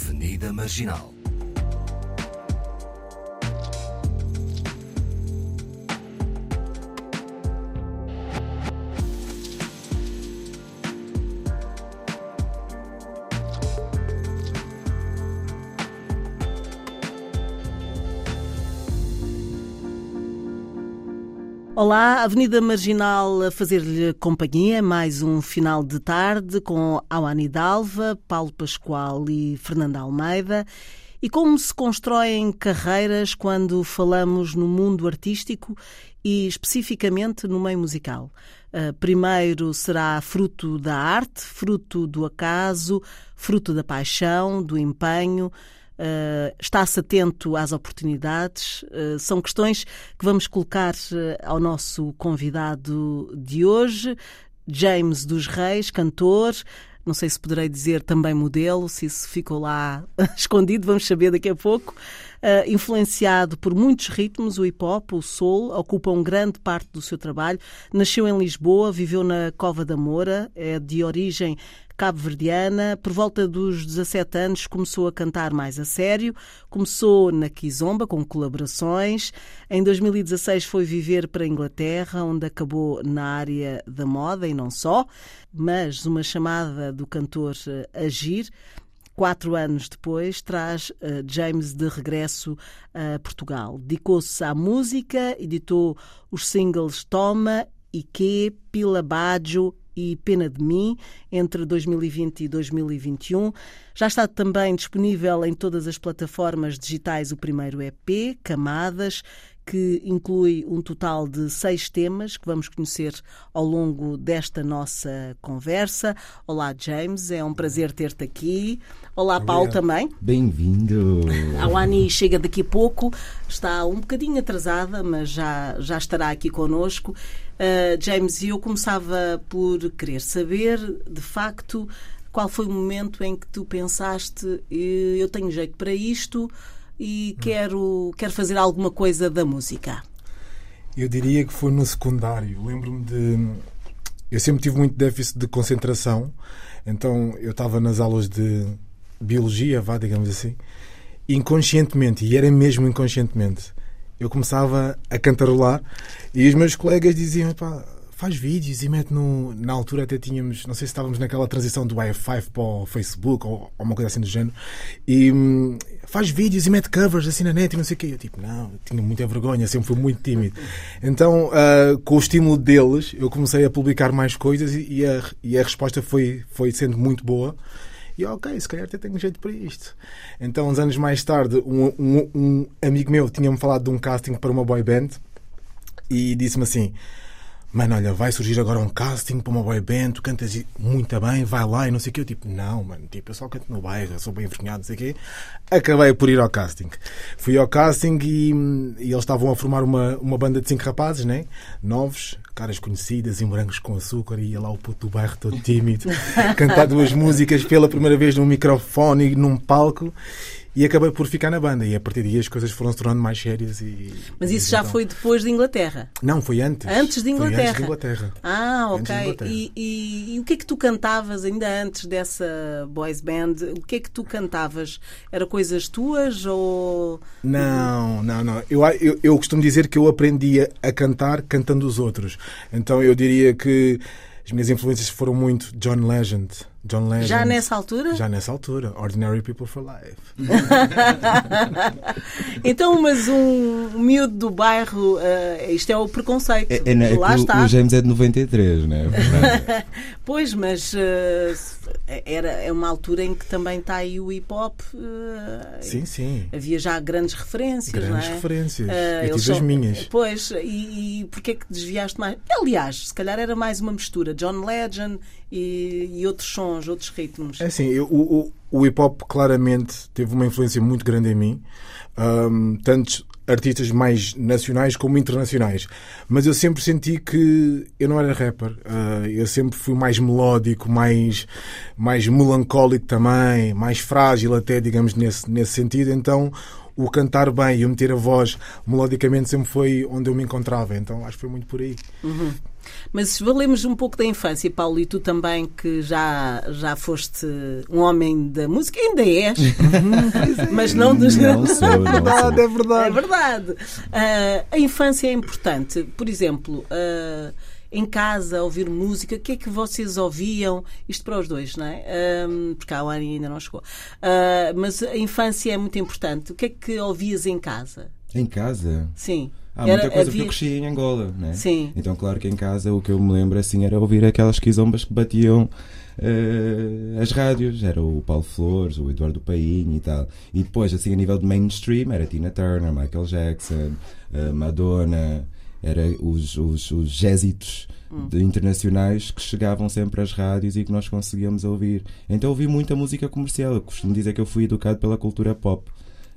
Avenida Marginal. Olá, Avenida Marginal a fazer-lhe companhia, mais um final de tarde com Awani Dalva, Paulo Pascoal e Fernanda Almeida. E como se constroem carreiras quando falamos no mundo artístico e especificamente no meio musical? Uh, primeiro será fruto da arte, fruto do acaso, fruto da paixão, do empenho, Uh, está-se atento às oportunidades? Uh, são questões que vamos colocar uh, ao nosso convidado de hoje, James dos Reis, cantor. Não sei se poderei dizer também modelo, se isso ficou lá escondido, vamos saber daqui a pouco. Uh, influenciado por muitos ritmos, o hip hop, o soul, ocupam grande parte do seu trabalho. Nasceu em Lisboa, viveu na Cova da Moura, é de origem cabo-verdiana. Por volta dos 17 anos começou a cantar mais a sério. Começou na Kizomba com colaborações. Em 2016 foi viver para a Inglaterra, onde acabou na área da moda e não só. Mas uma chamada do cantor eh, Agir quatro anos depois, traz uh, James de regresso a Portugal. Dedicou-se à música, editou os singles Toma, Ike, Pila Baggio e Pena de Mim entre 2020 e 2021. Já está também disponível em todas as plataformas digitais o primeiro EP, Camadas, que inclui um total de seis temas que vamos conhecer ao longo desta nossa conversa. Olá, James, é um prazer ter-te aqui. Olá, Paulo, também. Bem-vindo. A Wani chega daqui a pouco, está um bocadinho atrasada, mas já, já estará aqui connosco. Uh, James, eu começava por querer saber, de facto, qual foi o momento em que tu pensaste eu tenho jeito para isto, e quero, quero fazer alguma coisa da música? Eu diria que foi no secundário. Lembro-me de. Eu sempre tive muito déficit de concentração, então eu estava nas aulas de biologia, vá, digamos assim, inconscientemente, e era mesmo inconscientemente. Eu começava a cantarolar e os meus colegas diziam: pá, faz vídeos e mete no. Na altura até tínhamos, não sei se estávamos naquela transição do i5 para o Facebook ou, ou uma coisa assim do género, e hum, faz vídeos e mete covers assim na net e não sei o quê. Eu tipo, não, eu tinha muita vergonha, sempre fui muito tímido. Então, uh, com o estímulo deles, eu comecei a publicar mais coisas e, e, a, e a resposta foi, foi sendo muito boa. E ok, se calhar até tenho jeito para isto. Então, uns anos mais tarde, um, um, um amigo meu tinha-me falado de um casting para uma boy band e disse-me assim: mano, olha, vai surgir agora um casting para uma boy band, tu cantas muito bem, vai lá e não sei o quê. Eu tipo, não, mano, tipo, eu só canto no bairro, sou bem envergonhado, não sei o quê. Acabei por ir ao casting. Fui ao casting e, e eles estavam a formar uma, uma banda de cinco rapazes, né? Novos, caras conhecidas, em brancos com açúcar, e ia lá o puto do bairro todo tímido, cantar duas músicas pela primeira vez num microfone e num palco. E acabei por ficar na banda. E a partir daí as coisas foram se tornando mais sérias. E, Mas isso já então... foi depois de Inglaterra? Não, foi antes. Antes de Inglaterra? Foi antes de Inglaterra. Ah, ok. Inglaterra. E, e, e, o que é que tu cantavas ainda antes dessa boys band? O que é que tu cantavas? Era coisas tuas ou... Não, não, não. Eu, eu, eu costumo dizer que eu aprendi a cantar cantando os outros. Então eu diria que as minhas influências foram muito John Legend. John Legend. Já nessa altura? Já nessa altura. Ordinary People for Life. então, mas um miúdo do bairro, uh, isto é o preconceito. É, é, é Lá está. O James é de 93, não é? pois, mas uh, era, é uma altura em que também está aí o hip hop. Uh, sim, sim. Havia já grandes referências, grandes não é? referências. Eu tive as minhas. Pois, e, e porquê que desviaste mais? Aliás, se calhar era mais uma mistura. John Legend e, e outros sons, outros ritmos. É assim, eu, o, o hip hop claramente teve uma influência muito grande em mim. Um, tantos artistas mais nacionais como internacionais. Mas eu sempre senti que eu não era rapper. Uh, eu sempre fui mais melódico, mais, mais melancólico também, mais frágil até, digamos, nesse, nesse sentido. Então o cantar bem e o meter a voz melodicamente sempre foi onde eu me encontrava. Então acho que foi muito por aí. Uhum. Mas se valemos um pouco da infância, Paulo, e tu também que já, já foste um homem da música, ainda és, mas não dos. Não sou, não verdade, é verdade. É verdade. Ah, a infância é importante. Por exemplo, ah, em casa, ouvir música, o que é que vocês ouviam? Isto para os dois, não é? Ah, porque a Ani ainda não chegou. Ah, mas a infância é muito importante. O que é que ouvias em casa? Em casa? Sim. Há muita Era- coisa porque havia- eu cresci em Angola, né? Sim. Então, claro que em casa o que eu me lembro assim era ouvir aquelas quizombas que batiam eh, as rádios. Era o Paulo Flores, o Eduardo Painho e tal. E depois, assim, a nível de mainstream, era Tina Turner, Michael Jackson, eh, Madonna, era os, os, os jésitos de- internacionais que chegavam sempre às rádios e que nós conseguíamos ouvir. Então ouvi muita música comercial. Eu costumo dizer que eu fui educado pela cultura pop.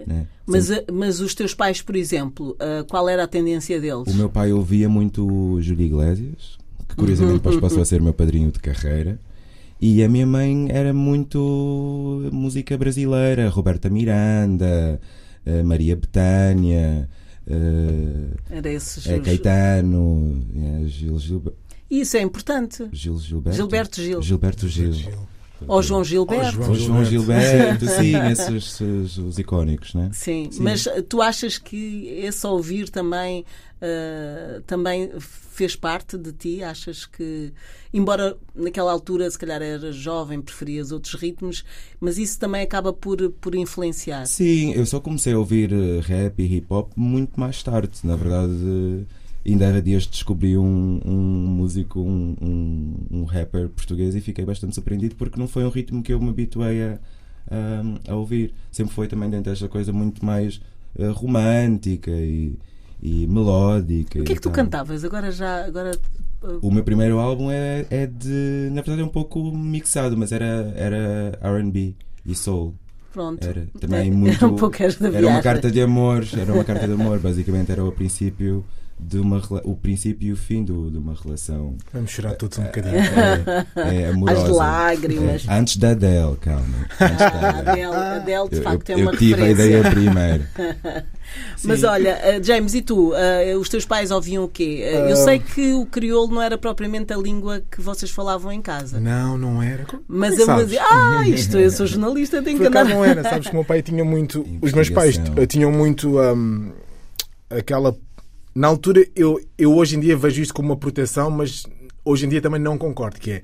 Né? Mas, ah, mas os teus pais, por exemplo, ah, qual era a tendência deles? O meu pai ouvia muito Júlio Iglesias, que curiosamente depois passou a ser meu padrinho de carreira. E a minha mãe era muito música brasileira, Roberta Miranda, eh, Maria Betânia, eh, eh, os- Caetano, eh, Gil, Gilbe- Isso é importante. Gil Gilberto. Gilberto Gil. Gilberto Gil. Ou João Gilberto. Ou João Gilberto. Gilberto, sim, esses, esses os icónicos, né? Sim, Sim. mas uh, tu achas que esse ouvir também, uh, também fez parte de ti? Achas que, embora naquela altura se calhar eras jovem, preferias outros ritmos, mas isso também acaba por, por influenciar? Sim, eu só comecei a ouvir eh, rap e hip hop muito mais tarde. Na verdade, eh, ainda há dias descobri um, um músico, um, um, um rapper português e fiquei bastante surpreendido porque não foi um ritmo que eu me habituei a, a, a ouvir. Sempre foi também dentro desta coisa muito mais eh, romântica e, e melódica. O que é que tu tal. cantavas? Agora já. Agora, uh, O meu primeiro álbum é, é de. Na verdade, é um pouco mixado, mas era, era RB e soul. pronto. Era também Era muito. um pouco esta Era uma carta de amor, era uma carta de amor, basicamente era o princípio de uma o princípio e o fim do, de uma relação Vamos chorar todos um bocadinho. é, é amorosa. As lágrimas. É, antes da Adele, calma. Antes da A Adele. Adele, a Adele, de Eu, facto, eu- é uma eu tive a referência. ideia primeiro. Mas Sim. olha, uh, James, e tu? Uh, os teus pais ouviam o quê? Uh, eu Ah. sei que o crioulo não era propriamente a língua que vocês falavam em casa. Não, não era. Mas eu sabes? dizia, ah, isto, eu sou jornalista, tenho que Por acaso andar. não era, sabes que o meu pai tinha muito. Os meus pais eh, tinham muito hum, aquela. Na altura, eu, eu hoje em dia vejo isto como uma proteção, mas hoje em dia também não concordo. Que é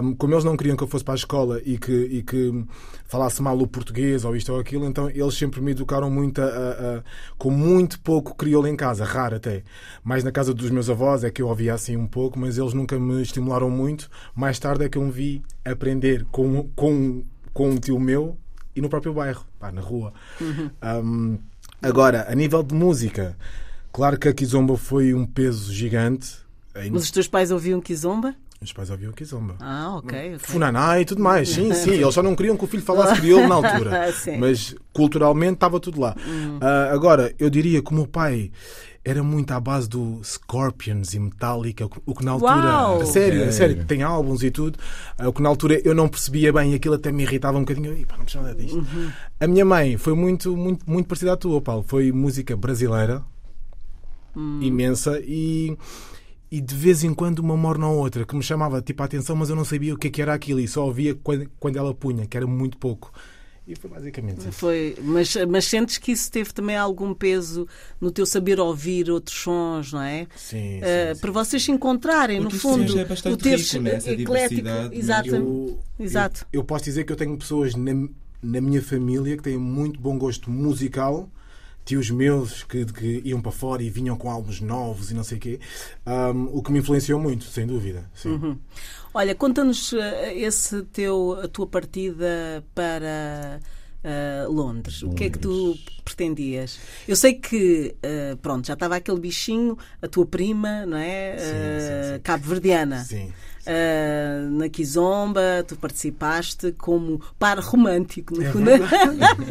hum, como eles não queriam que eu fosse para a escola e que, e que falasse mal o português ou isto ou aquilo, então eles sempre me educaram muito a, a- a- com muito pouco crioulo em casa, raro até. Mais na casa dos meus avós é que eu ouvia assim um pouco, mas eles nunca me estimularam muito. Mais tarde é que eu me vi aprender com, com, com um tio meu e no próprio bairro, pá, na rua. Um, agora, a nível de música, claro que a Kizomba foi um peso gigante. Aí, Mas os teus pais ouviam Kizomba? Meus pais ouviam Kizomba. Ah, ok. ok. Funaná e tudo mais, sim, sim. Eles só não queriam que o filho falasse crioulo na altura. Sim. Mas culturalmente estava tudo lá. Ah, agora, eu diria que o meu pai era muito à base do Scorpions e Metallica, o que na altura. Uau! A sério, a Sério? tem álbuns e tudo. ah, O que na altura eu não percebia bem e aquilo até me irritava um bocadinho. Ih, pá, não nada disto. A minha mãe foi muito, muito, muito parecida à tua, Paulo. Foi música brasileira, imensa, e, e de vez em quando uma morna ou outra que me chamava tipo a atenção, mas eu não sabia o que, é que era aquilo e só ouvia quando, quando ela punha, que era muito pouco. E foi basicamente isso. Foi, mas, mas sentes que isso teve também algum peso no teu saber ouvir outros sons, não é? Sim, sim, Uh, sim. para vocês se encontrarem, Porque no fundo, é bastante o ter rico, né? Essa eclético. diversidade, Exato. Eu, Exato. Eu, eu posso dizer que eu tenho pessoas na, na minha família que têm muito bom gosto musical. Tios meus que, que iam para fora e vinham com álbuns novos e não sei o quê. Um, o que me influenciou muito, sem dúvida. Uhum. Olha, conta-nos uh, esse teu, a tua partida para uh, Londres. O que é que tu pretendias? Eu sei que, uh, pronto, já estava aquele bichinho, a tua prima, não é? Uh. Cabo-verdiana. Sim. Uh, na Kizomba, tu participaste como par romântico, no É.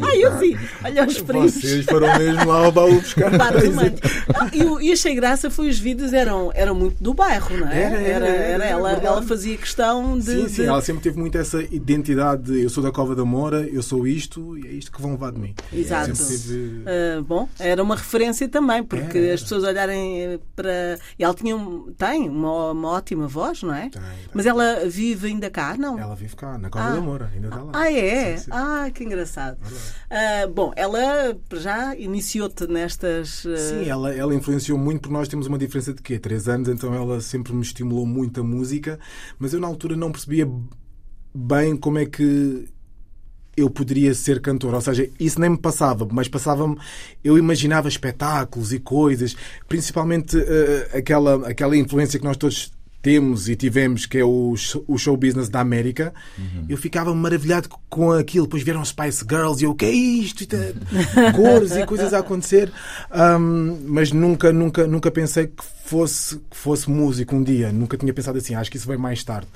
Ai, eu sim, olha os primos. Vocês foram mesmo lá ao baú buscar. Par romântico. Ah, e, e achei graça foi os vídeos eram, eram muito do bairro, não é? Era, era, era, ela, verdade. ela fazia questão de. Sim, sim, de- ela sempre teve muito essa identidade de eu sou da Cova da Moura, eu sou isto e é isto que vão levar de mim. Exato. Teve- Ah, bom, era uma referência também, porque Era, era. as pessoas olharem eh, para. E ela tinha, tem uma, uma ótima voz, não é? Tem, tem. Mas ela vive ainda cá, não? Ela vive cá, na Cova Ah. da Moura, ainda está lá. Ah, é? Sim, sim. Ah, que engraçado. Ah, bom, ela já iniciou-te nestas. ah, Sim, ela, ela influenciou muito porque nós temos uma diferença de quê? Três anos, então ela sempre me estimulou muito a música, mas eu na altura não percebia bem como é que eu poderia ser cantor, ou seja, isso nem me passava, mas passava-me, eu imaginava espetáculos e coisas, principalmente eh, aquela, aquela influência que nós todos temos e tivemos, que é o, o show business da América, eu ficava maravilhado com aquilo. Depois vieram Spice Girls e eu, o que é isto? É Cores e coisas a acontecer. Ahm, mas nunca, nunca, nunca pensei que fosse, que fosse músico um dia. Nunca tinha pensado assim. Acho que isso veio mais tarde.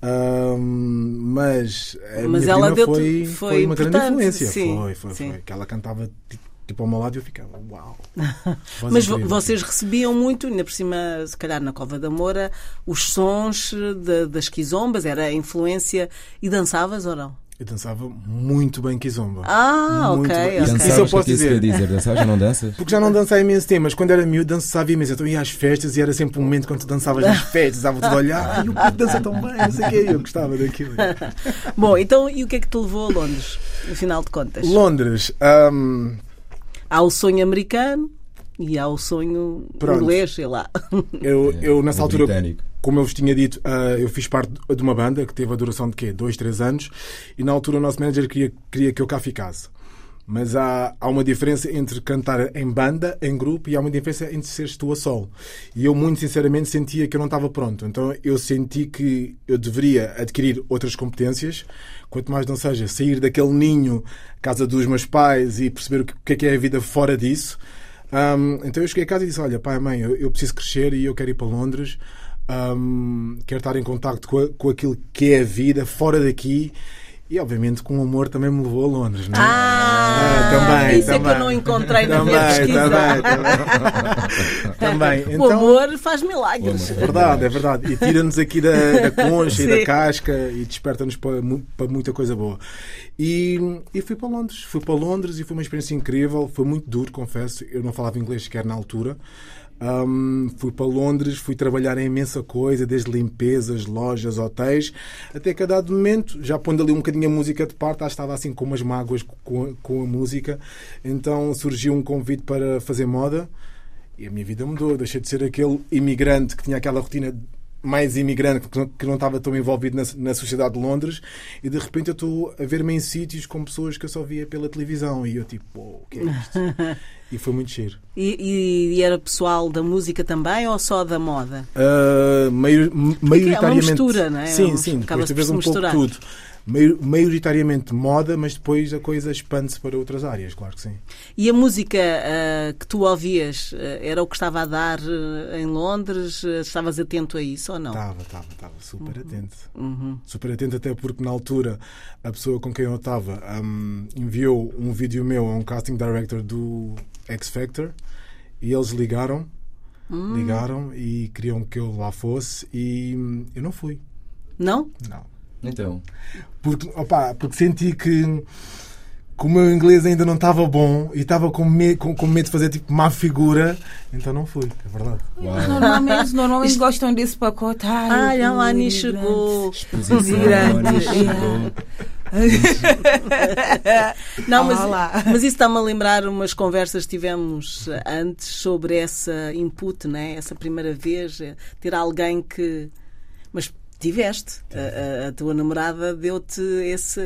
Ahm, mas a Mas minha ela prima deu-te- foi, foi foi uma grande influência. sim, foi, foi, sim. foi. Que ela cantava tipo ao meu lado e eu ficava, uau. Mas incrível. vocês recebiam muito, ainda por cima, se calhar na Cova da Moura, os sons de- das quizombas, era a influência. E dançavas ou não? Eu dançava muito bem Kizomba. Ah, Muito ok, bem. ok. Isso, Dançavas, isso eu que posso é que dizer. dizer. Dançavas ou não danças? Porque já não dancei imenso tempo, mas quando era miúdo dançava imenso. Então ia às festas e era sempre um momento quando tu dançavas nas festas, estava tudo a olhar, ai, o puto dança tão bem, não sei o quê. Eu gostava daquilo. Bom, então e o que é que te levou a Londres, no final de contas? Londres, hum, Há o sonho americano e há o sonho Pronto. inglês, sei lá. eu, eu nessa O altura, britânico. como eu vos tinha dito, ah, eu fiz parte de uma banda que teve a duração de quê? Dois, três anos. E na altura o nosso manager queria, queria que eu cá ficasse. Mas há, há uma diferença entre cantar em banda, em grupo, e há uma diferença entre seres tu a solo. E eu, muito sinceramente, sentia que eu não estava pronto. Então eu senti que eu deveria adquirir outras competências, quanto mais não seja sair daquele ninho, casa dos meus pais, e perceber o que, é que é a vida fora disso. Hum, então eu cheguei a casa e disse: Olha, pai, mãe, eu, eu preciso crescer e eu quero ir para Londres. Hum, quero estar em contacto com, com aquilo que é a vida fora daqui. E obviamente com o amor também me levou a Londres, não é? Ah, também, isso é que também. eu não encontrei na minha Também, pesquisa. também, também. O Então, amor faz milagres. O amor. Verdade, é verdade. E tira-nos aqui da, da concha e da casca e desperta-nos para, para muita coisa boa. E, e fui para Londres. Fui para Londres e foi uma experiência incrível. Foi muito duro, confesso. Eu não falava inglês sequer na altura. Ahm, fui para Londres, fui trabalhar em imensa coisa, desde limpezas, lojas, hotéis, até que a dado momento, já pondo ali um bocadinho a música de parte, já estava assim com umas mágoas com com a música. Então surgiu um convite para fazer moda. E a minha vida mudou. Deixei de ser aquele imigrante que tinha aquela rotina mais imigrante, que não, estava tão envolvido na, na sociedade de Londres, e de repente eu estou a ver-me em sítios com pessoas que eu só via pela televisão. E eu, tipo, "Uou, o que é isto? e foi muito giro. E, e- era pessoal da música também ou só da moda? Uh, maior- maioritariamente. mistura, não é? Sim, sim, depois tu vês um pouco tudo. Maior- maioritariamente moda, mas depois a coisa expande-se para outras áreas, claro que sim. E a música ah, que tu ouvias ah, era o que estava a dar ah, em Londres? Estavas atento a isso ou não? Estava, estava, estava super atento. Uhum. Super atento, até porque na altura a pessoa com quem eu estava hum, enviou um vídeo meu a um casting director do X Factor e eles ligaram, Hum. ligaram e queriam que eu lá fosse e hum, eu não fui. Não? Não. Então, Porque, opa, porque senti que, que o meu inglês ainda não estava bom e estava com, me, com, com medo de fazer tipo má figura, então não fui, é verdade. uau. Normalmente, normalmente gostam desse pacote. Ai, a Ani imigrante. chegou. Exposição, chegou. Não, mas, Olá. mas isso está-me a lembrar umas conversas que tivemos antes sobre essa input, né? essa primeira vez, eh, ter alguém que. Mas tiveste. A, a- a tua namorada deu-te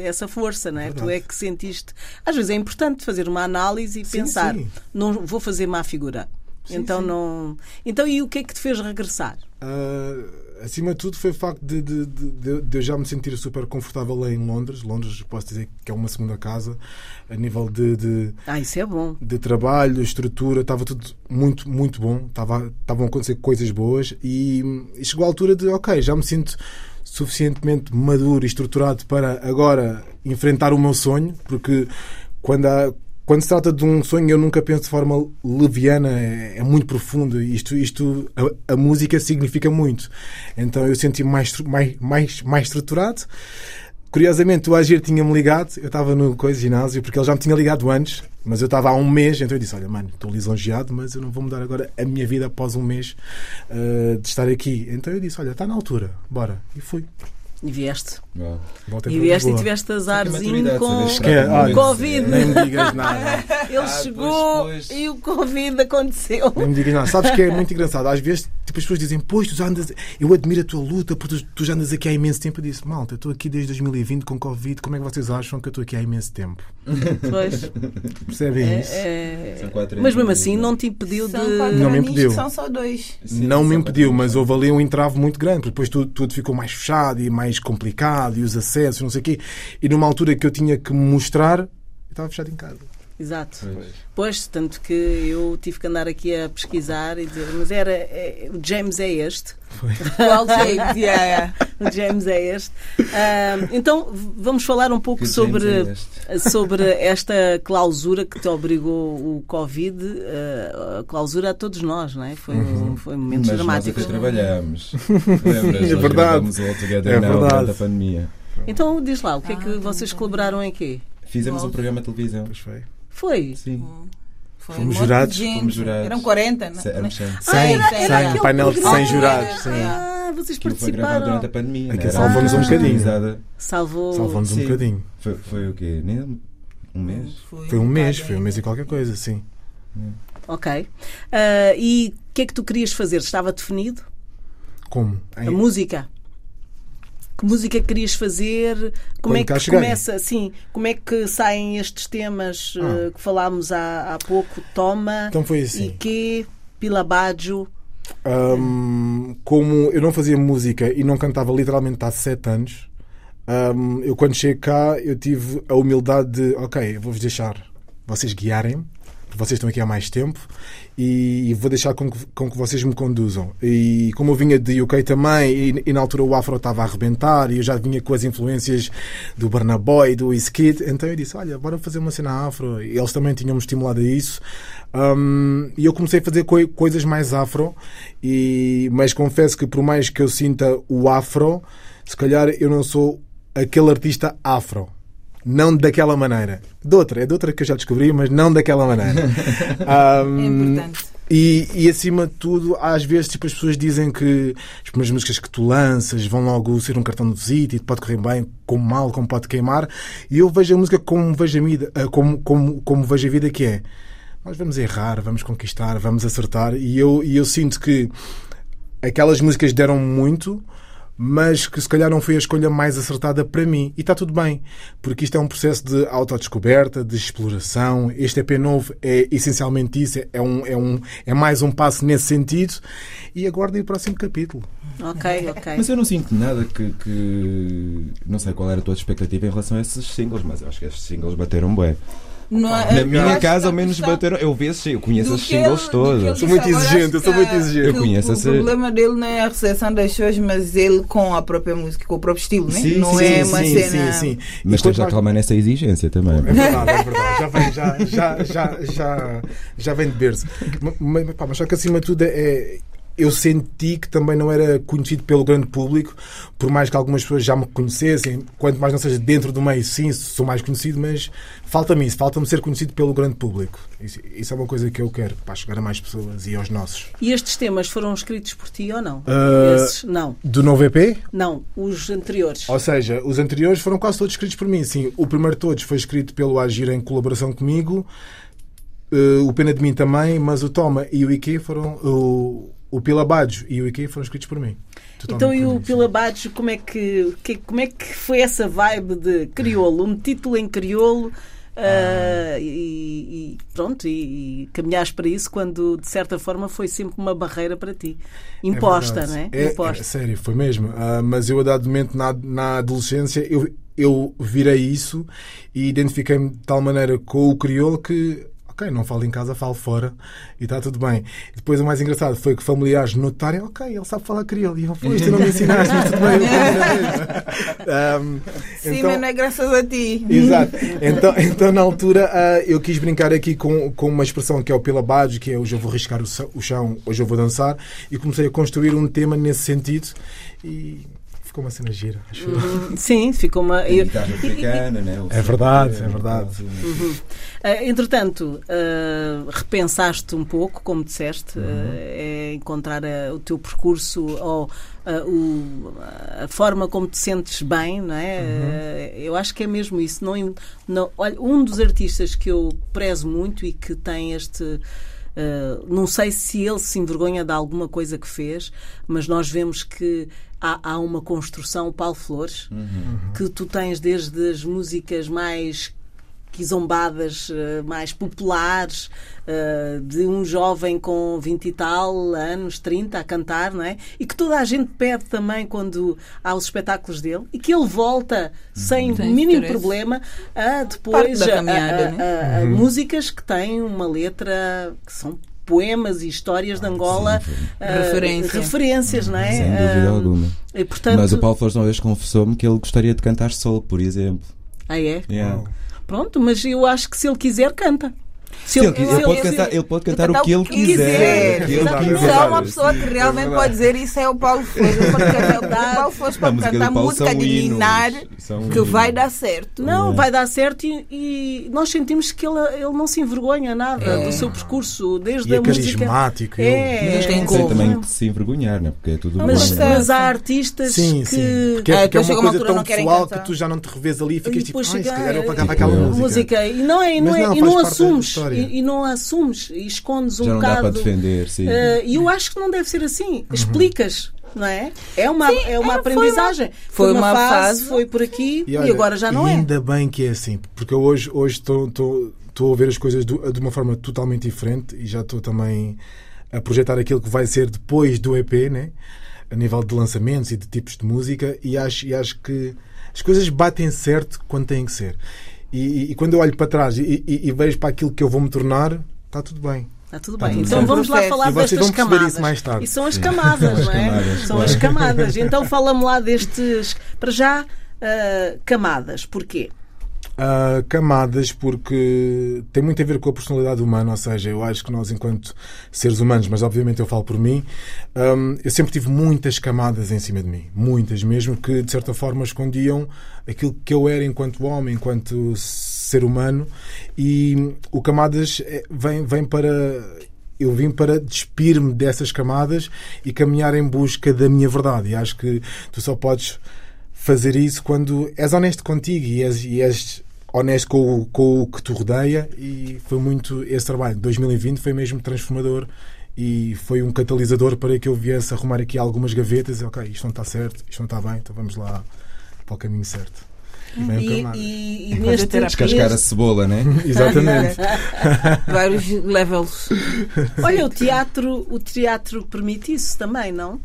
essa força, não é? Tu Verdade. é que sentiste. Às vezes é importante fazer uma análise e Sim, pensar: sim. não vou fazer má figura. Sim, então não. Então e o que é que te fez regressar? Ah, acima de tudo foi o facto de, de- de- de- eu já me sentir super confortável lá em Londres. Londres, posso dizer que é uma segunda casa, a nível de, Ah, isso é bom. de trabalho, estrutura, estava tudo muito, muito bom. Estava, estavam a acontecer coisas boas e, e chegou a altura de, ok, já me sinto suficientemente maduro e estruturado para agora enfrentar o meu sonho, porque quando há- quando se trata de um sonho, eu nunca penso de forma leviana, é, é muito profundo. Isto, isto a, a música significa muito. Então eu senti-me mais, mais, mais, mais estruturado. Curiosamente, o Agir tinha-me ligado, eu estava no coisa ginásio, porque ele já me tinha ligado antes, mas eu estava há um mês, então eu disse: Olha, mano, estou lisonjeado, mas eu não vou mudar agora a minha vida após um mês uh, de estar aqui. Então eu disse: Olha, está na altura, bora. E fui. E vieste. Voltei E vieste e tiveste azarzinho com. olha, Covid. Nem me digas nada. Ele Ah, chegou pois, pois. e o Covid aconteceu. Nem me digas nada. Sabes que é muito engraçado. Às vezes tipo, as pessoas dizem: Pois, tu já andas. Eu admiro a tua luta, porque tu, tu já andas aqui há imenso tempo. Eu disse: Malta, eu estou aqui desde 2020 com Covid. Como é que vocês acham que eu estou aqui há imenso tempo? Pois. Percebem isso? É, é- São quatro Mas mesmo assim né? não te impediu de. Não me impediu. São só dois. Sim, não me impediu, mas houve ali um entrave muito grande, porque depois tudo, tudo ficou mais fechado e mais complicado, e os acessos, não sei o quê. E numa altura que eu tinha que mostrar, eu estava fechado em casa. Exato. Pois. Pois, tanto que eu tive que andar aqui a pesquisar e dizer, mas era. é, o James é este. Qual James? Yeah, yeah. O James é este. Ah, então vamos falar um pouco sobre, é este? sobre esta clausura que te obrigou o Covid, ah, a clausura a todos nós, não é? Foi, um- foi Mas nós dramáticos. até trabalhamos. Lembras? É Nós verdade. o All Together É Now verdade. durante a pandemia. Então diz lá, o que é que vocês colaboraram em quê? Fizemos um programa de televisão. Pois foi. Foi? Sim. Foi Fomos um jurados, fomos jurados. Eram 40, não? Éramos cem. Ah, Cem, era- cem, era aquele painel de programa. 100 jurados. Sim. Ah, vocês Aquilo foi gravado participaram. durante a pandemia. Aquilo né? salvou-nos um bocadinho. Salvou. Salvou-nos um bocadinho. Foi, foi o quê? Nem um mês? Foi um mês, foi um mês e qualquer coisa, sim. Ok. Ah, e o que é que tu querias fazer? Estava definido? Como? A Em- música? Que música querias fazer? Como Quando é que começa? Sim, como é que saem estes temas ah, que falámos há, há pouco? Toma, Então foi assim. Ike, Pilabádio. Hum, como eu não fazia música e não cantava literalmente há sete anos, hum, eu quando cheguei cá eu tive a humildade de ok, vou-vos deixar vocês guiarem-me, vocês estão aqui há mais tempo e, vou deixar com que, com que vocês me conduzam. E como eu vinha de UK também, e, e na altura o Afro estava a arrebentar e eu já vinha com as influências do Burna do Wizkid, então eu disse: Olha, bora fazer uma cena afro. E eles também tinham-me estimulado a isso. Um, e eu comecei a fazer coi- coisas mais afro, e, mas confesso que por mais que eu sinta o afro, se calhar eu não sou aquele artista afro. Não daquela maneira. De outra, é de outra que eu já descobri, mas não daquela maneira. É Um, importante. e, e acima de tudo, às vezes tipo, as pessoas dizem que as primeiras músicas que tu lanças vão logo ser um cartão de visita e pode correr bem, como mal, como pode queimar. E eu vejo a música como vejo a vida, eh, como, como, como vejo a vida que é. Nós vamos errar, vamos conquistar, vamos acertar. E eu, e eu sinto que aquelas músicas deram muito, mas que se calhar não foi a escolha mais acertada para mim. E está tudo bem, porque isto é um processo de autodescoberta, de exploração. Este EP novo é essencialmente isso, é, um, é, um, é mais um passo nesse sentido. E aguardem o próximo capítulo. Ok, ok. Mas eu não sinto nada que, que- Não sei qual era a tua expectativa em relação a esses singles, mas eu acho que esses singles bateram bem. Não é- Na minha casa, ao menos, bateram. Eu vi esses, eu conheço que singles ele Sou muito disse agora, exigente, eu sou muito a- exigente. Eu conheço o, esse- o problema dele não é a recepção das pessoas, mas ele com a própria música, com o próprio estilo, né? Sim, não sim, é sim, uma sim, cena. sim, sim. Mas tens de acalmar nessa exigência também. É verdade, é verdade. Já vem, já, já, já, já, já vem de berço. Mas, pá, mas só que acima de tudo é. Eu senti que também não era conhecido pelo grande público, por mais que algumas pessoas já me conhecessem, quanto mais não seja dentro do meio, sim, sou mais conhecido, mas falta-me isso, falta-me ser conhecido pelo grande público. Isso, isso é uma coisa que eu quero, para chegar a mais pessoas e aos nossos. E estes temas foram escritos por ti ou não? Ah, Esses? Não, Do novo EP? não. Os anteriores. Ou seja, os anteriores foram quase todos escritos por mim. Sim, o primeiro de todos foi escrito pelo Agir em colaboração comigo, eh, o Pena de Mim também, mas o Toma e o Ike foram. O, o Pila Baggio e o Ike foram escritos por mim. Então e o mim, sim. Pila Baggio, como é que, que- como é que foi essa vibe de crioulo? Um título em crioulo uh, e, e, pronto, e, e caminhaste para isso quando de certa forma foi sempre uma barreira para ti. Imposta, é não é? é? Imposta. É, sério, foi mesmo. Uh, mas eu, a dado momento, na, na adolescência, eu, eu virei isso e identifiquei-me de tal maneira com o crioulo que ok, não falo em casa, falo fora e está tudo bem. E depois o mais engraçado foi que familiares notarem, ok, ele sabe falar crioulo. E eu, pois, tu não me ensinaste, mas tudo bem. um, Sim, então, mas não é graças a ti. Exato. Então, então na altura, uh, eu quis brincar aqui com, com uma expressão que é o pela baixo, que é hoje eu vou riscar o, o chão, hoje eu vou dançar, e comecei a construir um tema nesse sentido. E ficou uma cena gira, acho uhum. Sim, ficou uma. Eu... Africana, né? É verdade, é verdade. Uhum. Uh, entretanto, uh, repensaste um pouco, como disseste, uhum. uh, é encontrar o teu percurso ou o, a forma como te sentes bem, não é? Uhum. eu acho que é mesmo isso. Não, não, olha, um dos artistas que eu prezo muito e que tem este. Uh, não sei se ele se envergonha de alguma coisa que fez, mas nós vemos que há, há uma construção, Paulo Flores, uhum. que tu tens desde as músicas mais quizombadas, eh, mais populares, eh, de um jovem com 20 e tal anos, 30, a cantar, não é? E que toda a gente pede também quando há os espetáculos dele e que ele volta sem o mínimo problema a depois a, a, a, a, uhum. músicas que têm uma letra que são poemas e histórias de Angola sim, uh, Referência. referências, não é? Sem dúvida uh, alguma. E, portanto... Mas o Paulo Flores uma vez confessou-me que ele gostaria de cantar solo, por exemplo. Ah, é? Yeah. Pronto, mas eu acho que se ele quiser, canta. Se ele, ele, ele, pode cantar, ele pode cantar o que ele quiser. quiser. Só uma pessoa que realmente pode dizer isso é o Paulo Flores. O Paulo Flores pode cantar música de ninar que vai dar certo. Não, vai dar certo e, e, nós sentimos que ele, ele não se envergonha nada é. do seu percurso, desde e a é música. carismático. É, mas tem como. também de se envergonhar, né? porque é tudo mas, bom. Mas há artistas sim, que. Sim. Porque é, porque é uma coisa tão pessoal que tu já não te revês ali e ficas tipo, se calhar eu pagava aquela música. E não é, e não, e não assumes. E não assumes e escondes um Já bocado. Não dá para defender, sim. Uh, e eu acho que não deve ser assim. Uhum. Explicas. Não é? É uma, sim, é uma é, aprendizagem. Foi uma, foi uma fase, fase, foi por aqui e, olha, e agora já não e é. Ainda bem que é assim, porque eu hoje estou estou a ver as coisas do, de uma forma totalmente diferente e já estou também a projetar aquilo que vai ser depois do EP, né? a nível de lançamentos e de tipos de música, e acho, e acho que as coisas batem certo quando têm que ser. E, e, e quando eu olho para trás e, e, vejo para aquilo que eu vou me tornar, está tudo bem. Está tudo bem. Está então vamos lá falar destas camadas. Isso mais tarde. E são as camadas, não é? Camadas, são claro. as camadas. Então fala-me lá destes. Para já, uh, camadas. Porquê? Uh, camadas porque tem muito a ver com a personalidade humana, ou seja, eu acho que nós, enquanto seres humanos, mas obviamente eu falo por mim, um, eu sempre tive muitas camadas em cima de mim, muitas mesmo, que de certa forma escondiam aquilo que eu era enquanto homem, enquanto ser humano, e o camadas é, vem, vem para eu vim para despir-me dessas camadas e caminhar em busca da minha verdade. E acho que tu só podes fazer isso quando és honesto contigo e és, e és honesto com o, com o que te rodeia e foi muito esse trabalho. 2020 foi mesmo transformador e foi um catalisador para que eu viesse arrumar aqui algumas gavetas e ok, isto não está certo, isto não está bem, então vamos lá para o caminho certo. E, e, e neste Descascar a cebola, né? Exatamente. Vários levels. Olha, o teatro, o teatro permite isso também, não?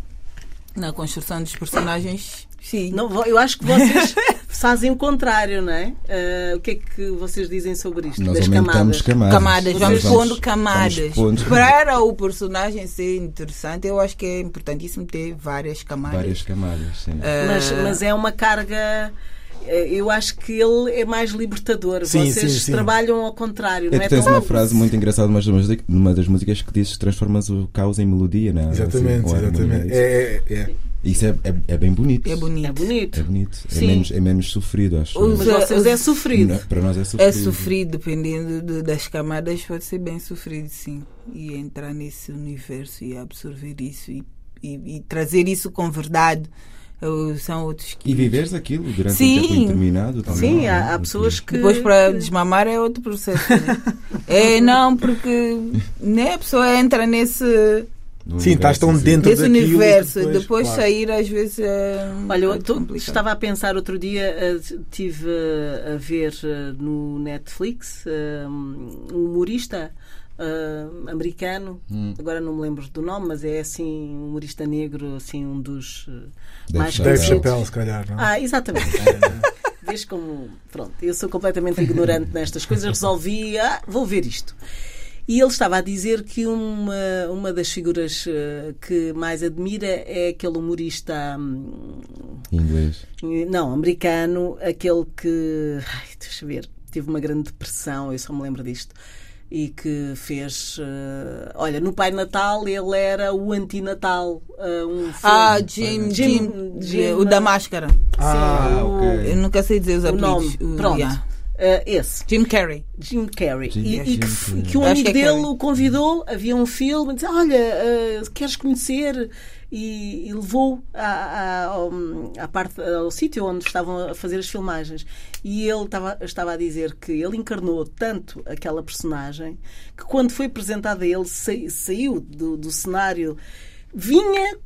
Na construção dos personagens Sim. Não, eu acho que vocês fazem o contrário, não é? Uh, o que é que vocês dizem sobre isto? Nós das camadas. camadas. Camadas, vamos, vamos pondo camadas. Vamos pondo... Para o personagem ser interessante, eu acho que é importantíssimo ter várias camadas. Várias camadas, sim. Uh... Mas, mas é uma carga eh, eu acho que ele é mais libertador. Sim, Vocês sim, sim. trabalham ao contrário. É não é tens uma frase muito engraçada numa das músicas que diz que transformas o caos em melodia, não é? Exatamente, assim, exatamente. É, é, é. Isso é, é, é, bem bonito. É bonito. É bonito. É, bonito. é, menos, é menos sofrido, acho. Mas vocês é sofrido. Não, para nós é sofrido. É sofrido, dependendo de, das camadas, pode ser bem sofrido, sim. E entrar nesse universo e absorver isso e, e, e trazer isso com verdade. São outros que... E viveres aquilo durante sim. um tempo indeterminado também. Sim, é? há, há pessoas que. Depois para desmamar é outro processo. Né? é, não, porque né, a pessoa entra nesse Sim, estás tão universo, dentro Desse universo, depois, depois, claro. sair às vezes é. Olha, eu complicado. estava a pensar outro dia, eh, tive eh, a ver eh, no Netflix eh, um humorista eh, americano, Hum. agora não me lembro do nome, mas é assim, um humorista negro, assim, um dos eh, Dave mais. Dave. Chappelle, se calhar, não? Ah, exatamente. Vês como. Pronto, eu sou completamente ignorante nestas coisas, resolvi, ah, vou ver isto. E ele estava a dizer que uma, uma das figuras eh, que mais admira é aquele humorista. hum, inglês. não, americano, aquele que. Ai, deixa eu ver. Teve uma grande depressão, eu só me lembro disto. E que fez. eh, olha, no Pai Natal ele era o antinatal. eh, um. Ah, Jim, Jim- Jim, Jim- o da máscara. Ah, o- ok. Eu nunca sei dizer os o apelidos. nome. O- Pronto. yeah. Eh, esse. Jim Carrey. Jim Carrey. Jim- e, e Jim que, Carrey. que um amigo que é dele Carrey. o convidou, havia um filme, disse: Olha, eh, queres conhecer? E, e levou à, à, ao, à parte, ao sítio onde estavam a fazer as filmagens. E ele estava, estava a dizer que ele encarnou tanto aquela personagem que quando foi apresentada a ele, sa- saiu do, do cenário, vinha.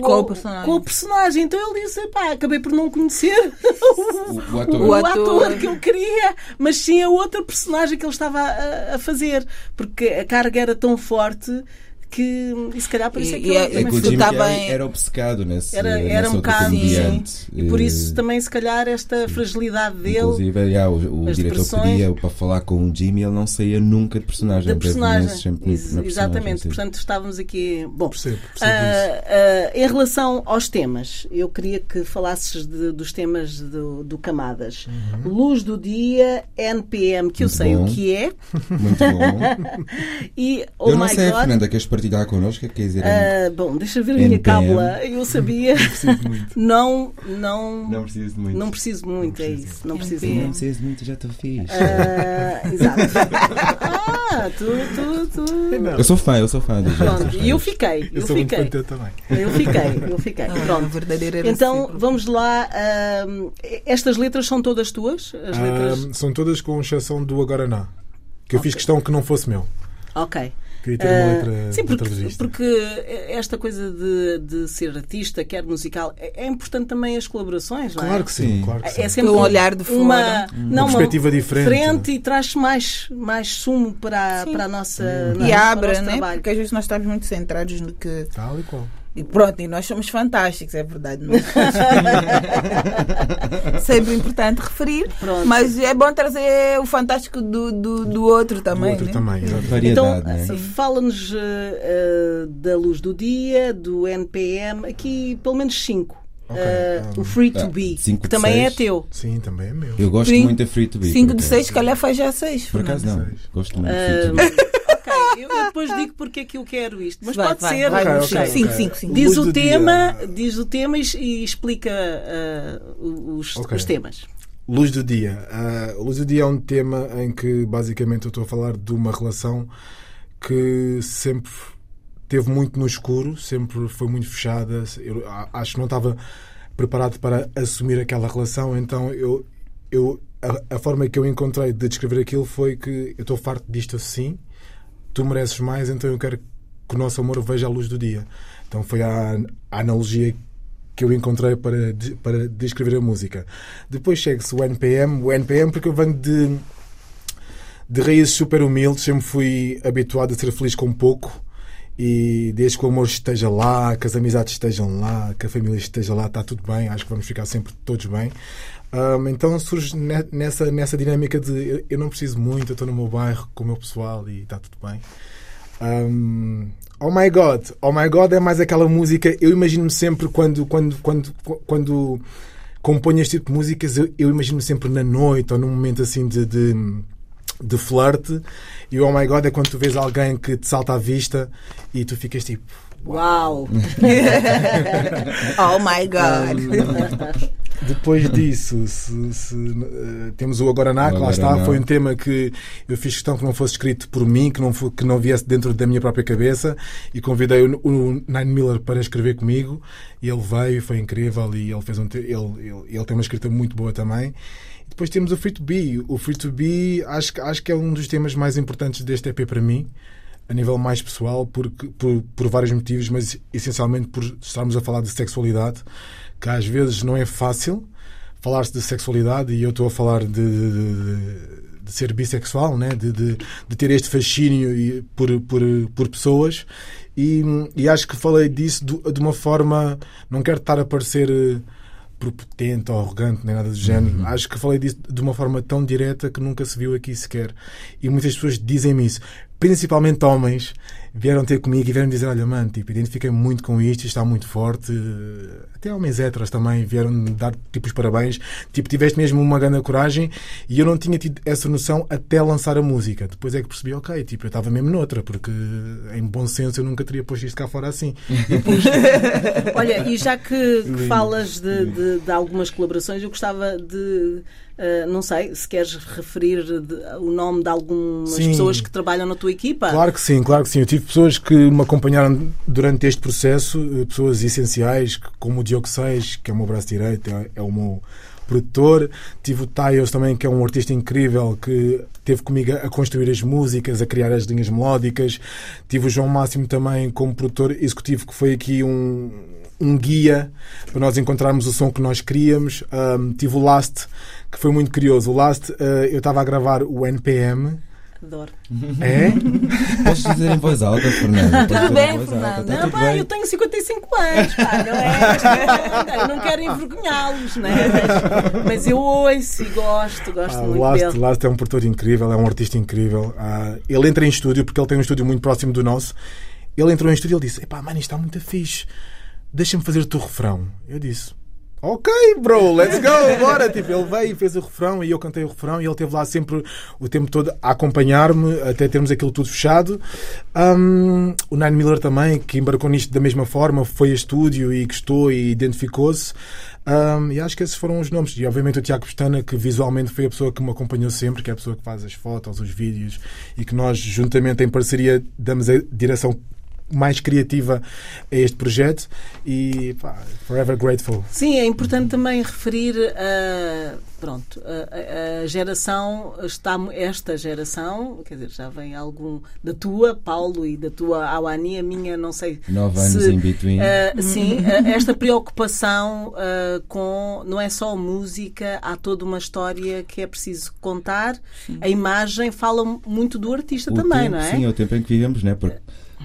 Com o personagem. com o personagem. Então ele disse: pá, acabei por não conhecer O, o ator. o, O ator. ator. que eu queria, mas sim a outra personagem que ele estava a, a fazer, porque a carga era tão forte que e se calhar por isso é que E- ele é- É também que o Jim Estava Carrey em- era obcecado nesse, era, era um bocado e por isso Eh, também se calhar esta fragilidade dele Inclusive, já, o, o as diretor depressões. pedia para falar com o Jimmy ele não saía nunca de personagem. da personagem, sempre Ex- personagem, exatamente, sim. portanto estávamos aqui bom, Percebo, percebo. Ah, ah, em relação aos temas, eu queria que falasses de- dos temas do, do Camadas. Luz do Dia, NPM, que eu Uhum. Muito sei bom. o que é, Muito bom. e Oh eu não sei, God. Fernanda, queres partilhar connosco? Quer dizer, Ah, bom, deixa ver a minha cábula. Eu sabia. Não, não, não preciso de muito. não preciso muito, é isso. Não preciso NPM. Não muito. preciso de muito, já estou fixe. Ah, exato. Ah, tu, tu, tu. Não, Eu sou fã, eu sou fã Pronto, e eu fiquei, eu eu sou muito fiquei. também. Eu fiquei, eu fiquei. Não, é Pronto. verdadeira Então, vamos lá. ahm, estas letras são todas tuas? As letras. Ah, são todas com exceção do Agora Não. Que eu fiz questão que não fosse meu. Ok. Queria ter uma letra, sim, letra porque, porque esta coisa de, de ser artista, quer musical, é, é importante também as colaborações, não é? Claro que sim, Sim. claro que sim. É sempre um olhar de uma, fora. não, perspectiva diferente. diferente e traz mais, mais sumo para, Sim. para a nossa Hum. não é? E abre, né? trabalho. Porque às vezes nós estamos muito centrados no que. Tal e qual. E pronto, e nós somos fantásticos, é verdade. Não? Sempre importante referir, Pronto. mas é bom trazer o fantástico do, do, do outro Do também. outro né? também, exatamente. Variedade, Então, né? assim, fala-nos eh, da luz do dia, do NPM, aqui pelo menos cinco. Ok, Eh, um, o Free to ah, Be, cinco que também é seis. teu. Sim, também é meu. Eu gosto Sim. muito da Free to Be. 5 por de acaso. 6, se calhar faz já 6. Por acaso não. Seis. Gosto muito de Free to Be. Eu, depois digo porque é que eu quero isto, mas Vai, pode vai, ser. vai, não sei. 5, 5, 5. Diz o tema, diz o tema e, explica ah, os, Ok. os temas. Luz do Dia. Ah, Luz do Dia é um tema em que basicamente eu estou a falar de uma relação que sempre teve muito no escuro, sempre foi muito fechada. Eu acho que não estava preparado para assumir aquela relação, então eu, eu a, a forma que eu encontrei de descrever aquilo foi que eu estou farto disto assim, tu mereces mais, então eu quero que o nosso amor veja a luz do dia. Então foi a, a analogia que eu encontrei para, para descrever a música. Depois segue-se o NPM, o NPM porque eu venho de, de raízes super humildes, sempre fui habituado a ser feliz com pouco e desde que o amor esteja lá, que as amizades estejam lá, que a família esteja lá, está tudo bem, acho que vamos ficar sempre todos bem. Ahm, então surge ne- nessa, nessa dinâmica de eu não preciso muito, eu estou no meu bairro com o meu pessoal e está tudo bem. Um, oh my God, oh my God é mais aquela música. Eu imagino-me sempre quando, quando, quando, quando componho este tipo de músicas, eu, eu imagino-me sempre na noite ou num momento assim de, de, de flerte. E o oh my God é quando tu vês alguém que te salta à vista e tu ficas tipo. Uau! Oh my God. Depois disso, se- se, eh, temos o Agora que lá está. Não. Foi um tema que eu fiz questão que não fosse escrito por mim, que não, fo- que não viesse dentro da minha própria cabeça. E convidei o, o Nine Miller para escrever comigo. E ele veio, foi incrível. E ele, fez um te- ele, ele, ele tem uma escrita muito boa também. E depois temos o Free to Be. O Free to Be acho, que- acho que é um dos temas mais importantes deste EP para mim. A nível mais pessoal porque, por, por vários motivos, mas essencialmente por estarmos a falar de sexualidade, que às vezes não é fácil falar-se de sexualidade e eu estou a falar de, de, de ser bissexual, né? de, de, de ter este fascínio por, por, por pessoas e, e acho que falei disso de, de uma forma, não quero estar a parecer eh, prepotente ou arrogante, nem nada do género. Uhum. Acho que falei disso de uma forma tão direta que nunca se viu aqui sequer. E muitas pessoas dizem-me isso principalmente homens, vieram ter comigo e vieram dizer: Olha, mano, tipo, identifiquei muito com isto, está muito forte. Até homens héteros também vieram dar tipo os parabéns. Tipo, tiveste mesmo uma grande coragem e eu não tinha tido essa noção até lançar a música. Depois é que percebi: Ok, tipo, eu estava mesmo noutra, porque em bom senso eu nunca teria posto isto cá fora assim. E Olha, e já que, que falas de, de, de algumas colaborações, eu gostava de Uh, não sei se queres referir de, o nome de algumas sim. pessoas que trabalham na tua equipa. Claro que sim, claro que sim. Eu tive pessoas que me acompanharam durante este processo, eh, pessoas essenciais, como o Diogo Seis, que é o meu braço direito, é, é o meu produtor. Tive o Taios também, que é um artista incrível que teve comigo a construir as músicas, a criar as linhas melódicas. Tive o João Máximo também como produtor executivo, que foi aqui um, um guia para nós encontrarmos o som que nós queríamos. Um, tive o Last, que foi muito curioso. O Last, uh, eu estava a gravar o NPM. Adoro. É? Podes dizer em voz alta, Fernando. Tudo bem, Fernando. Tá não, pá, bem. eu tenho 55 anos, pá, não é? Eu não quero envergonhá-los, né? Mas, mas eu ouço e gosto, gosto ah, muito Last, dele. Last é um produtor incrível, é um artista incrível. Ah, ele entra em estúdio, porque ele tem um estúdio muito próximo do nosso. Ele entrou em estúdio e ele disse: Epá, mano, isto está muito fixe. Deixa-me fazer o teu refrão. Eu disse: Ok, bro, let's go, bora. Tipo, ele veio e fez o refrão e eu cantei o refrão e ele esteve lá sempre o tempo todo a acompanhar-me até termos aquilo tudo fechado. Um, o Nine Miller também, que embarcou nisto da mesma forma, foi a estúdio e gostou e identificou-se. Um, e acho que esses foram os nomes. E obviamente o Tiago Pestana, que visualmente foi a pessoa que me acompanhou sempre, que é a pessoa que faz as fotos, os vídeos e que nós, juntamente em parceria, damos a direção mais criativa a este projeto e pá, forever grateful. Sim, é importante também referir a pronto, a, a, geração está esta geração, quer dizer, já vem algum da tua, Paulo, e da tua Awani, a minha não sei. Nove anos se, em between. Uh, sim, uh, esta preocupação uh, com não é só música, há toda uma história que é preciso contar. Sim. A imagem fala muito do artista o também, tempo, não é? Sim, é o tempo em que vivemos, né? Porque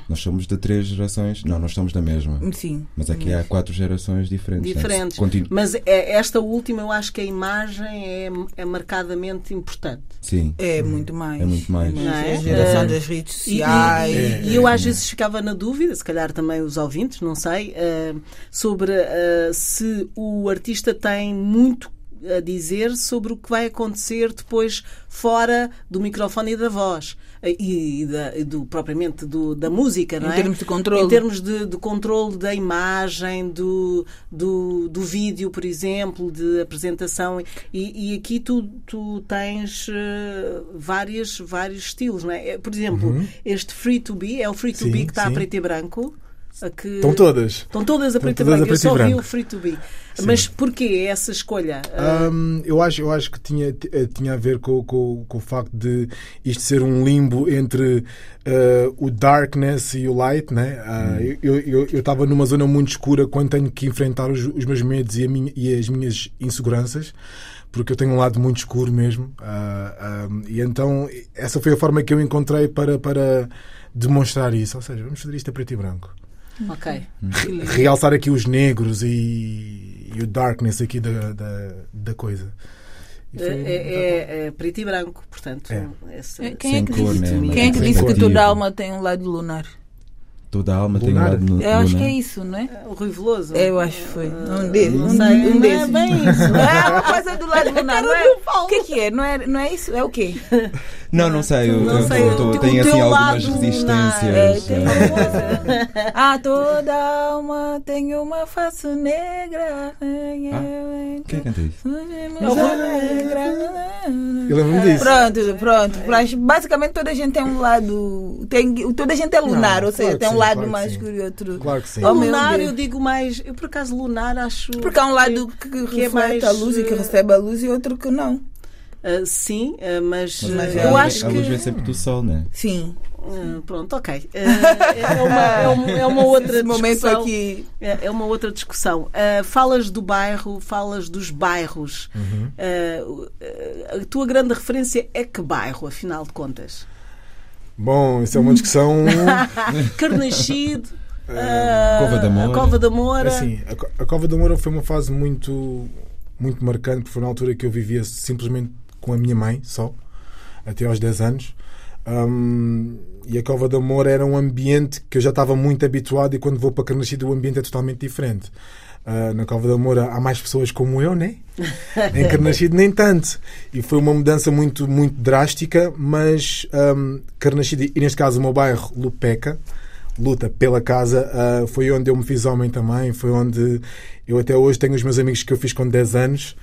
nós somos de três gerações. Não, nós somos da mesma. Sim. Mas aqui há quatro gerações diferentes. Né? Diferentes. Né? Mas é, esta última, eu acho que a imagem é, é marcadamente importante. Sim. É muito mais. É muito mais. É? A geração das redes sociais. E, e, e eu às vezes ficava na dúvida, se calhar também os ouvintes, não sei, uh, sobre uh, se o artista tem muito a dizer sobre o que vai acontecer depois fora do microfone e da voz e, da, do, propriamente do, da música, não em é? Em termos de controle. Em termos de, de controle da imagem, do, do, do vídeo, por exemplo, de apresentação. E, e aqui tu, tu tens uh, várias, vários estilos, não é? Por exemplo, uhum. este Free to Be é o Free to sim, Be que está sim. a preto e branco. Que... Estão todas. Estão todas a preto e branco. Eu só vi o Free to Be. Sim. Mas porquê essa escolha? Um, eu, acho, eu acho que tinha, eh, tinha a ver com, com, com o facto de isto ser um limbo entre uh, o darkness e o light. Né? Uh, eu estava numa zona muito escura quando tenho que enfrentar os, os meus medos e, minha, e, as minhas inseguranças. Porque eu tenho um lado muito escuro mesmo. Uh, e então, essa foi a forma que eu encontrei para, para demonstrar isso. Ou seja, vamos fazer isto a preto e branco. Ok. Realçar aqui os negros e, e o darkness aqui da, da, da coisa. É, é, é, preto e branco, portanto. É. Esse, quem, é que disse, né? quem é que disse que toda alma tem um lado lunar? Toda a alma tem um lado no, Eu acho que é isso, não é? O Rui Veloso. Eu acho que foi. Um, de, um, sei, um desses. Não é bem isso. É uma coisa do lado lunar. Não é? O que, que é? Não é? Não é isso? É o quê? Não, não sei. Eu, não eu, sei. Eu, eu, eu tenho assim algumas resistências. É, ah, toda alma tem uma face negra. Ah, quem canta isso? Eu lembro-me disso. Pronto, pronto. Basicamente toda a gente tem um lado. Tem, toda a gente é lunar, ou seja, tem um lado claro mais escuro e outro. Claro que sim. Oh, lunar, eu digo mais. Eu, por acaso, lunar acho. Porque há um lado que, que, que reflete é mais... a luz e que recebe a luz e outro que não. Uh, sim, uh, mas, Mas eu a, acho a luz que. vem sempre do sol, né? Sim. Uh, pronto, ok. Uh, é, uma, é, uma, é uma outra Esse momento discussão. aqui. É, é uma outra discussão. Uh, falas do bairro, falas dos bairros. Uh, uh, a tua grande referência é que bairro, afinal de contas? Bom, isso é uma discussão. Carnaxide, Cova da Moura. Cova da Moura. assim, a, Co- a Cova da Moura foi uma fase muito, muito marcante, porque foi na altura que eu vivia simplesmente com a minha mãe só, até aos 10 anos. Hum, e a Cova da Moura era um ambiente que eu já estava muito habituado, e quando vou para Carnaxide o ambiente é totalmente diferente. Ah, na Cova da Moura há mais pessoas como eu, né? Em Carnaxide nem tanto. E foi uma mudança muito, muito drástica, mas um, Carnaxide, e neste caso o meu bairro, Lupeca, luta pela casa, ah, foi onde eu me fiz homem também, foi onde eu até hoje tenho os meus amigos que eu fiz com 10 anos.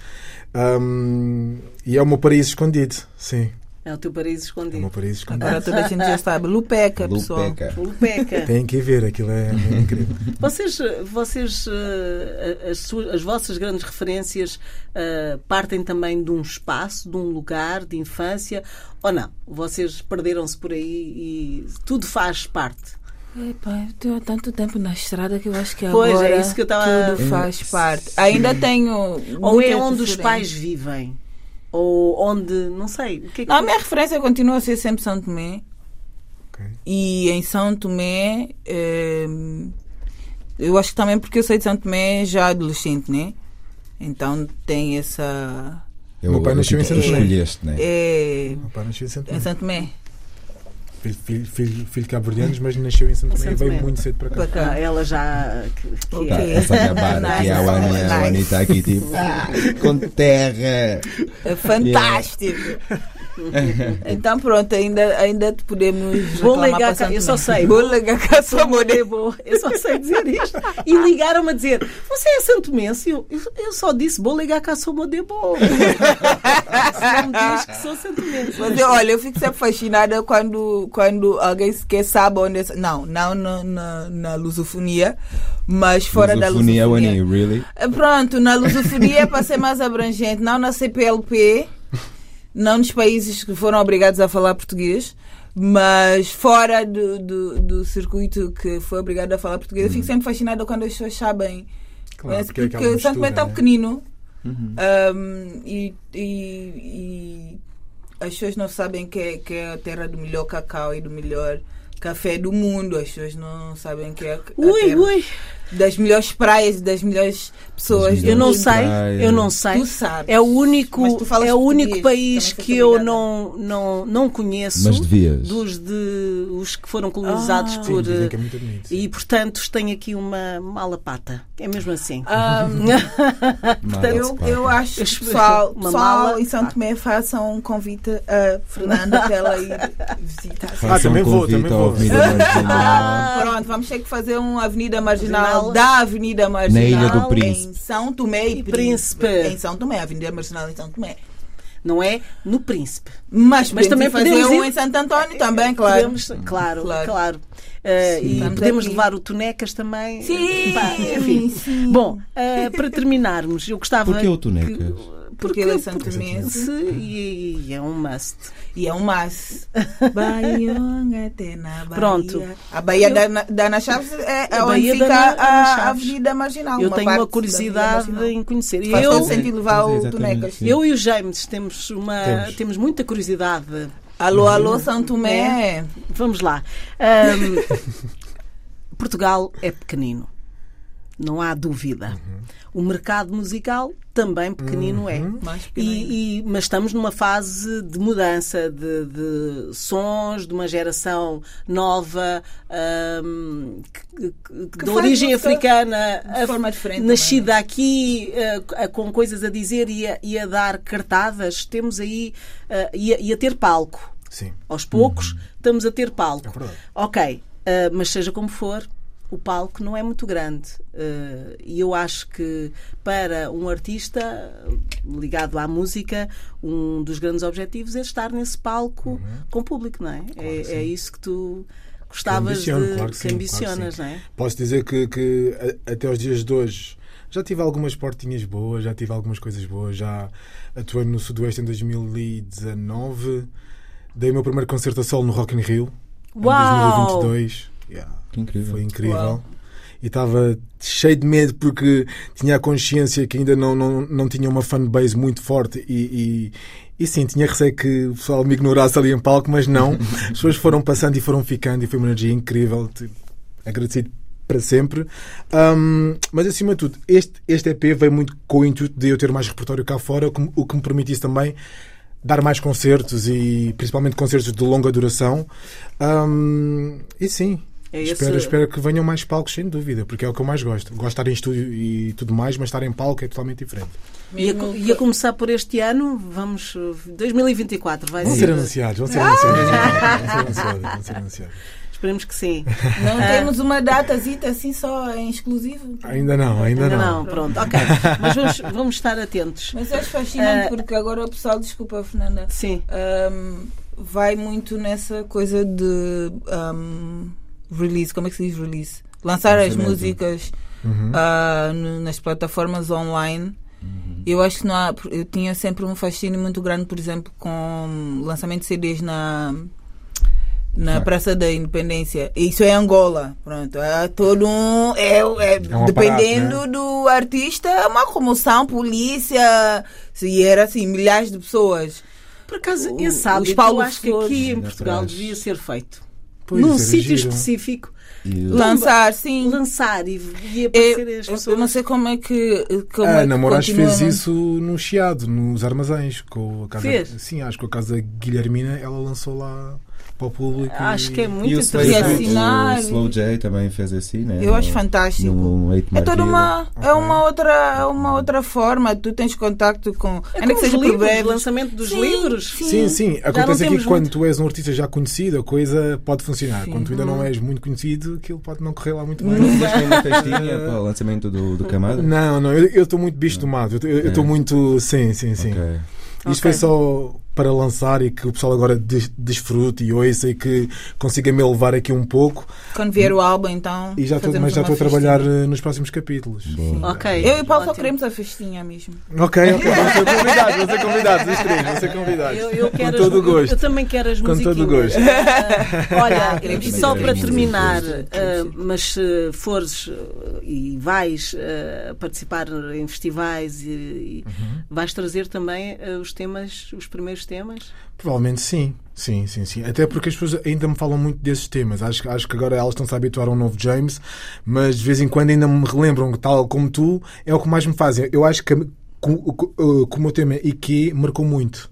Um, e é o meu paraíso escondido, sim. É o teu paraíso É o escondido. meu paraíso escondido. Agora toda a gente já sabe. Lupeca, pessoal. Lupeca. Lupeca. Tem que ver, aquilo é, é incrível. Vocês, vocês eh, as, suas- as vossas grandes referências eh, partem também de um espaço, de um lugar de infância ou não? Vocês perderam-se por aí e tudo faz parte. Epá, eu estou há tanto tempo na estrada que eu acho que Pois, é agora isso que eu estava- tudo faz parte. Ainda tenho. Ou é onde os pais vivem? Ou onde, não sei. O que é que Não, a minha referência continua a ser sempre São Tomé. Ok. E em São Tomé, eh, eu acho que também porque eu saí de São Tomé já adolescente, né? Então tem essa. Eu, Meu pai eu, nasceu em tipo, Santo Tomé. escolheste, né? É, Meu pai nasceu em Santo em Tomé. São Tomé. Filho, filho, filho, filho de cabo-verdianos, mas nasceu em Santo Tomé e veio muito cedo para cá. Para cá. Ah, ela já. Que, que Ok. Tá, é. essa gabara aqui, a a Wani está aqui tipo, ah, com terra. É fantástico. então pronto, ainda, ainda podemos. Vou ligar cá, eu só sei. Vou ligar cá só Sou modelo, eu só sei dizer isto. E ligaram-me a dizer: Você é santomense? Eu, eu, eu só disse: Vou ligar cá, sou modelo. Se não diz que sou santomense. Mas eu, olha, eu fico sempre fascinada quando, quando alguém sequer sabe onde. é- Não, não na, na, na lusofonia, mas fora da Lusofonia, lusofonia. Wani, really? Eh, Pronto, na lusofonia é para ser mais abrangente, não na CPLP, não nos países que foram obrigados a falar português, mas fora do, do, do circuito que foi obrigado a falar português. Eu fico sempre fascinada quando as pessoas sabem. Claro, Eh, porque é aquela porque Santo Tomé é tão né? pequenino Uhum. um, e, e- e as pessoas não sabem que é, que é a terra do melhor cacau e do melhor café do mundo. As pessoas não sabem que é a, a Ui, terra ui, das melhores praias, das melhores pessoas. Eu não sei, praias. eu não sei. Tu sabes. É o único, é o único país que eu não, não, não conheço dos de os que foram colonizados Ah. Sim, por que é muito bonito. sim. e portanto tenho aqui uma mala pata. É mesmo assim. Um, Mala eu, eu acho que pessoal, uma pessoal mala. em São Tomé façam um convite a Fernanda para ela ir visitar. Ah, também um vou, também vou. Ah, pronto, vamos ter que fazer uma avenida marginal, Marginal. da Avenida Marginal Ilha do em Príncipe. São Tomé e E Príncipe. Príncipe. Em São Tomé, Avenida Marginal em São Tomé. Não é no Príncipe. Mas, Mas também podemos podemos fazer um ir- em Santo António também, claro. Podemos, claro, claro. Claro. Eh, e podemos aqui. levar o Tonecas também. Sim, Pá, enfim. sim. Bom, eh, para terminarmos, eu gostava. Porquê o que- Porque ele é santomense. se- E, e é um must. E é um na Bahia. Pronto. A Bahia da, Na- da Ana Chaves é, é A onde Bahia fica da Na- Ana a. Avenida Marginal. eu uma tenho parte uma da curiosidade em conhecer. E Faz eu, sentido levar o Tonecas. eu e o James temos, uma, temos. Temos. muita curiosidade. Alô, alô, São Tomé. Vamos lá. Ahm, Portugal é pequenino. Não há dúvida. O mercado musical também pequenino é. Mais pequeno ainda. E, e- mas estamos numa fase de mudança de, de sons, de uma geração nova, ahm, que- que- Que de origem africana, de af- forma diferente nascida aqui, ah, ah, com coisas a dizer e a, e a dar cartadas. Temos aí ah, e, a, e a ter palco. Sim. Aos poucos estamos a ter palco. É. Ok, ah, mas seja como for, o palco não é muito grande. Ah, e eu acho que para um artista ligado à música, um dos grandes objetivos é estar nesse palco com público, não é? é, que é sim. isso que tu gostavas ambiciono, de claro que que sim, ambicionas, claro não é? Posso dizer que, que até os dias de hoje Já tive algumas portinhas boas, já tive algumas coisas boas. Já atuei no Sudoeste em 2019. Dei o meu primeiro concerto a solo no Rock in Rio Uau! em 2022. Yeah, Que incrível. foi incrível. Uau. E estava cheio de medo porque tinha a consciência que ainda não, não, não tinha uma fanbase muito forte e, e, e sim, tinha receio que o pessoal me ignorasse ali em palco, mas não. As pessoas foram passando e foram ficando e foi uma energia incrível. Tipo, Agradecido para sempre. Um, mas acima de tudo, este, este EP veio muito com o intuito de eu ter mais repertório cá fora, o que, me- o que me permitisse também dar mais concertos e principalmente concertos de longa duração. Um, e sim, É esse- espero, espero que venham mais palcos, sem dúvida, porque é o que eu mais gosto. Gosto de estar em estúdio e tudo mais, mas estar em palco é totalmente diferente. Ia, co- ia começar por este ano, vamos. uh, 2024, vai Vão ser. ser anunciados, vão ser anunciados. Vão ser anunciados, vão ser anunciados. Esperemos que sim. Não Ah. temos uma datazita assim só em exclusivo. Ainda não, ainda, Ainda não. não, pronto, ok. Mas vamos, vamos estar atentos. Mas acho fascinante Ah. porque agora o pessoal, desculpa, Fernanda, Sim. um, vai muito nessa coisa de um, release, como é que se diz release? Lançar as músicas Uhum. no- nas plataformas online. Eu acho que não há, eu tinha sempre um fascínio muito grande, por exemplo, com lançamento de CDs na na. Praça da Independência. Isso é Angola, pronto. É todo um, é, é, um dependendo aparato, do artista, é uma comoção, polícia, se era assim, milhares de pessoas. Por acaso, O- Paulo eu acho que aqui em Portugal devia ser feito. Pois, Num sítio giro. específico, E Lançar, sim. lançar e, e Eu, aparecer as eu pessoas. não sei como é que. Como A é Ana Moraes continua, fez né? isso no Chiado, nos armazéns. Com a casa, Fez? Sim, acho que a casa Guilhermina ela lançou lá para o público. Acho e- que é muito E o Slow J também fez assim, né? Eu acho No- fantástico. No Eight É toda uma, é uma outra, é uma outra forma. Tu tens contacto com. É ainda que os seja por livros, o breve. lançamento dos Sim, livros. Sim, sim. não Acontece aqui que quando muito. tu és um artista já conhecido, a coisa pode funcionar. Sim. Quando tu ainda não és muito conhecido, aquilo pode não correr lá muito Não bem. fizeste nenhuma festinha para o lançamento do, do Camada? Não, não, eu estou muito bicho do mato. Eu- estou É. muito. Sim, sim, sim. Ok. Isto Ok. foi só para lançar e que o pessoal agora des- desfrute e ouça e que consiga me elevar aqui um pouco. Quando vier o álbum, então. E já estou, mas já estou a trabalhar festinha. eh, nos próximos capítulos. Ok. Eu e o Paulo só queremos a festinha mesmo. Ok, ok. Vão ser convidados, vão ser convidados, os três, vão ser convidados. Eu, eu quero Com todo o gosto. Eu, também quero as Com todo o gosto. Ah, olha, e só para terminar, sim. mas se fores ah, e vais ah, participar em festivais e, e Uhum. vais trazer também os temas, os primeiros temas? Provavelmente sim. Sim, sim, sim. Até porque as pessoas ainda me falam muito desses temas. Acho, acho que agora elas estão-se a habituar a um novo James, mas de vez em quando ainda me relembram que, tal como tu, é o que mais me fazem. Eu acho que co- co- uh, que o meu tema IQ marcou muito.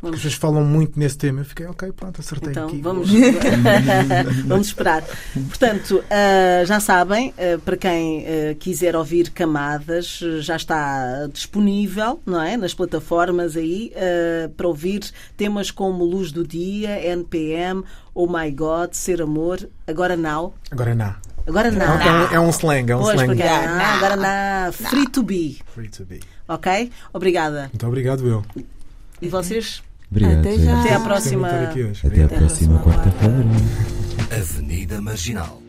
Porque As pessoas falam muito nesse tema. Eu fiquei, ok, pronto, acertei Então aqui. vamos, vamos esperar. Portanto, ah, já sabem, ah, para quem ah, quiser ouvir Camadas, já está disponível, não é? Nas plataformas aí, para ouvir temas como Luz do Dia, NPM, Oh My God, Ser Amor, Agora Now. Agora não. Agora É não. um, é um- é um slang, é um Pois, slang. porque Yeah, não, não. agora não. Free to be. Free to be. Ok? Obrigada. Muito obrigado, eu. E vocês? Obrigado. Até já. Até à próxima. Até próxima próxima quarta-feira. Avenida Marginal.